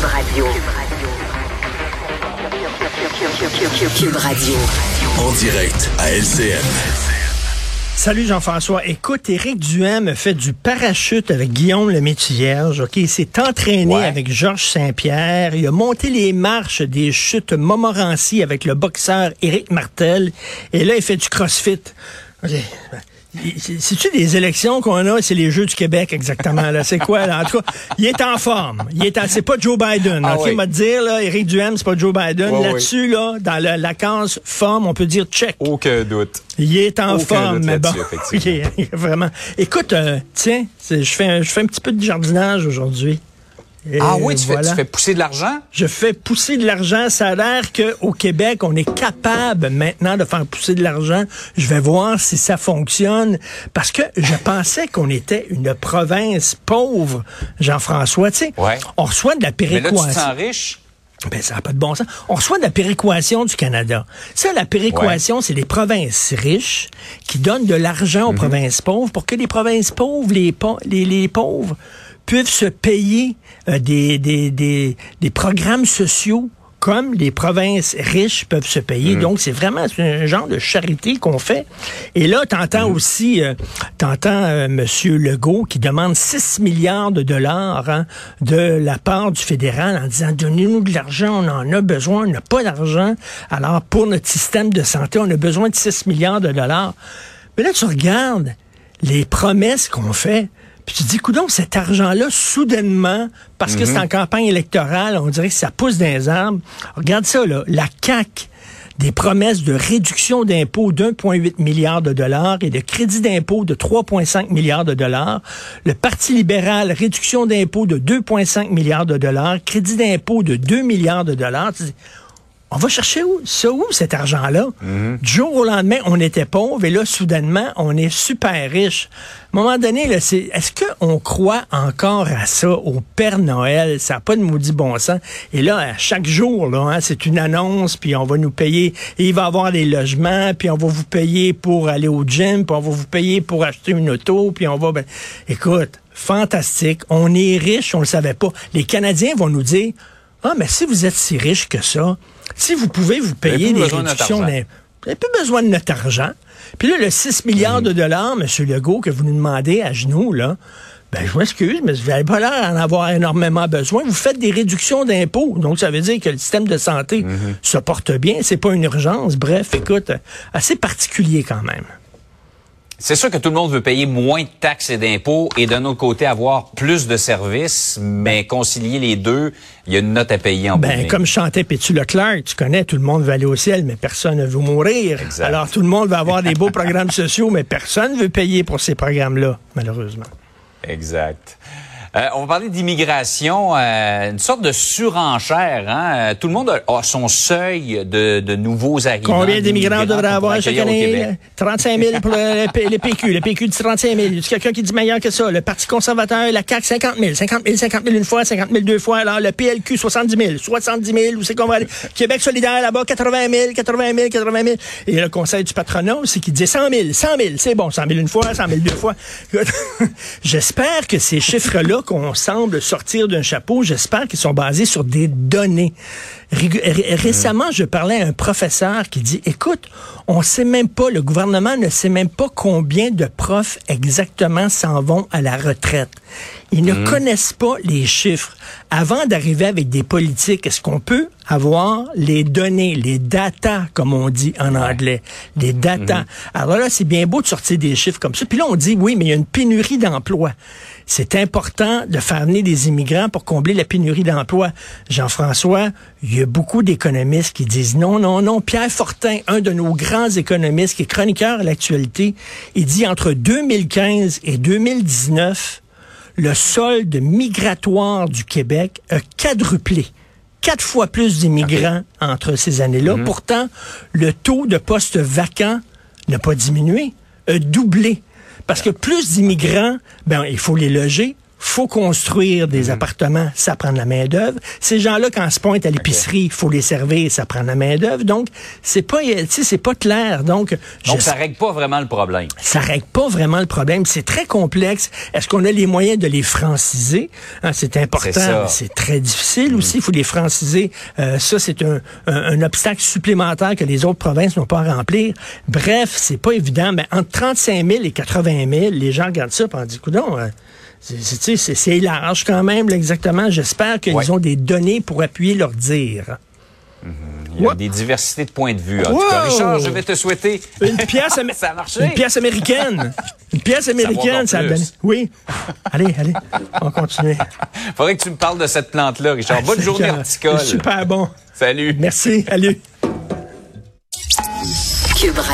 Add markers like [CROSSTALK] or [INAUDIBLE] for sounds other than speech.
Cube Radio. Cube Radio. En direct à LCN. Salut Jean-François. Écoute, Éric Duhem fait du parachute avec Guillaume le. OK, il s'est entraîné Ouais. avec Georges Saint-Pierre. Il a monté les marches des chutes Montmorency avec le boxeur Éric Martel. Et là, il fait du crossfit. OK. C'est- C'est-tu des élections qu'on a? C'est les Jeux du Québec, exactement. là. C'est quoi, là? En tout cas, il est en forme. Il est en- C'est pas Joe Biden. Ah OK, oui. m'a dire, là, Éric Duhem, c'est pas Joe Biden. Là-dessus, là, dans la, la case forme, on peut dire check. Aucun doute. Il est en Aucun forme, mais bon. effectivement. [LAUGHS] Il est- vraiment. Écoute, euh, tiens, je fais, un- je fais un petit peu de jardinage aujourd'hui. Et Ah oui, tu, fais, voilà. tu fais pousser de l'argent? Je fais pousser de l'argent. Ça a l'air qu'au Québec, on est capable maintenant de faire pousser de l'argent. Je vais voir si ça fonctionne. Parce que je pensais qu'on était une province pauvre, Jean-François. Tu sais, Ouais. on reçoit de la Mais là, tu te péréquation. sens riche? Ben, ça n'a pas de bon sens. On reçoit de la péréquation du Canada. Ça, la péréquation, c'est les provinces riches qui donnent de l'argent Mhm. aux provinces pauvres pour que les provinces pauvres, les, pa- les, les pauvres, puissent se payer euh, des, des, des, des programmes sociaux comme les provinces riches peuvent se payer. Mhm. Donc, c'est vraiment un genre de charité qu'on fait. Et là, t'entends Mhm. aussi, euh, t'entends euh, Monsieur Legault qui demande 6 milliards de dollars hein, de la part du fédéral en disant donnez-nous de l'argent, on en a besoin, on n'a pas d'argent. Alors, pour notre système de santé, on a besoin de 6 milliards de dollars. Mais là, tu regardes les promesses qu'on fait. Puis tu dis, coudons, cet argent-là, soudainement, parce que c'est en campagne électorale, on dirait que ça pousse dans les arbres. Regarde ça, là. La CAQ, des promesses de réduction d'impôts d'1,8 milliard de dollars et de crédit d'impôt de 3,5 milliards de dollars. Le Parti libéral, réduction d'impôts de 2,5 milliards de dollars, crédit d'impôt de 2 milliards de dollars. On va chercher où, ça où cet argent-là? Du jour au lendemain, on était pauvre et là, soudainement, on est super riche. À un moment donné, là, c'est, est-ce qu'on croit encore à ça, au Père Noël? Ça n'a pas de maudit bon sens. Et là, à chaque jour, là, hein, c'est une annonce, puis on va nous payer, et il va y avoir des logements, puis on va vous payer pour aller au gym, puis on va vous payer pour acheter une auto, puis on va... ben, écoute, fantastique. On est riche, on le savait pas. Les Canadiens vont nous dire, ah, mais si vous êtes si riche que ça, si vous pouvez vous payer des réductions d'impôts, vous n'avez plus besoin de notre argent. Puis là, le 6 milliards de dollars, M. Legault, que vous nous demandez à genoux, là, ben, je m'excuse, mais vous n'avez pas l'air d'en avoir énormément besoin. Vous faites des réductions d'impôts. Donc, ça veut dire que le système de santé se porte bien. C'est pas une urgence. Bref, écoute, assez particulier quand même. C'est sûr que tout le monde veut payer moins de taxes et d'impôts et d'un autre côté avoir plus de services, mais concilier les deux, il y a une note à payer en Ben, comme chantait Pétu Leclerc, tu connais, tout le monde veut aller au ciel, mais personne ne veut mourir. Exact. Alors, tout le monde veut avoir des beaux programmes [LAUGHS] sociaux, mais personne ne veut payer pour ces programmes-là, malheureusement. Exact. Euh, on va parler d'immigration, euh, une sorte de surenchère. Hein? Euh, Tout le monde a, a son seuil de, de nouveaux arrivants. Combien d'immigrants devrait avoir chaque année? Québec? 35 000 pour le, PQ. Le PQ dit 35 000. Y a quelqu'un qui dit meilleur que ça? Le Parti conservateur, la CAQ, 50 000. 50 000, 50 000 une fois, 50 000 deux fois. Alors, le PLQ, 70 000. 70 000, où c'est qu'on va aller? Québec solidaire, là-bas, 80 000, 80 000, 80 000. Et le conseil du patronat aussi qui dit 100 000, 100 000. C'est bon, 100 000 une fois, 100 000 deux fois. [LAUGHS] J'espère que ces chiffres-là qu'on semble sortir d'un chapeau, j'espère qu'ils sont basés sur des données. Ré- Récemment, je parlais à un professeur qui dit, écoute, on sait même pas, le gouvernement ne sait même pas combien de profs exactement s'en vont à la retraite. Ils ne connaissent pas les chiffres. Avant d'arriver avec des politiques, est-ce qu'on peut avoir les données, les data, comme on dit en anglais, les data. Alors là, c'est bien beau de sortir des chiffres comme ça. Puis là, on dit, oui, mais il y a une pénurie d'emplois. C'est important de faire venir des immigrants pour combler la pénurie d'emplois. Jean-François, il y a beaucoup d'économistes qui disent non, non, non. Pierre Fortin, un de nos grands économistes qui est chroniqueur à l'actualité, il dit entre 2015 et 2019, le solde migratoire du Québec a quadruplé. Quatre fois plus d'immigrants entre ces années-là. Pourtant, le taux de postes vacants n'a pas diminué, a doublé. Parce que plus d'immigrants, ben, il faut les loger, faut construire des Mhm. appartements, ça prend de la main d'œuvre. Ces gens-là, quand ils se pointent à l'épicerie, il faut les servir, ça prend de la main d'œuvre. Donc, c'est pas, c'est pas clair. Donc, Donc, ça règle pas vraiment le problème. ça règle pas vraiment le problème. C'est très complexe. Est-ce qu'on a les moyens de les franciser? Hein, c'est important. C'est très difficile aussi. Il faut les franciser. Euh, ça, c'est un, un- un obstacle supplémentaire que les autres provinces n'ont pas à remplir. Bref, c'est pas évident. Mais entre 35 000 et 80 000, les gens regardent ça et on dit, coudonc, euh, c'est- large quand même, là, exactement. J'espère qu'ils Ouais. ont des données pour appuyer leur dire. Il y a des diversités de points de vue. En tout cas! Richard, je vais te souhaiter. Une pièce, amé- [LAUGHS] Ça a marché. Une pièce américaine. Une pièce américaine, encore ça a. Oui. Allez, allez, on va continuer. Faudrait que tu me parles de cette plante-là, Richard. Bonne journée horticole. Super bon. Salut. Merci. Allez.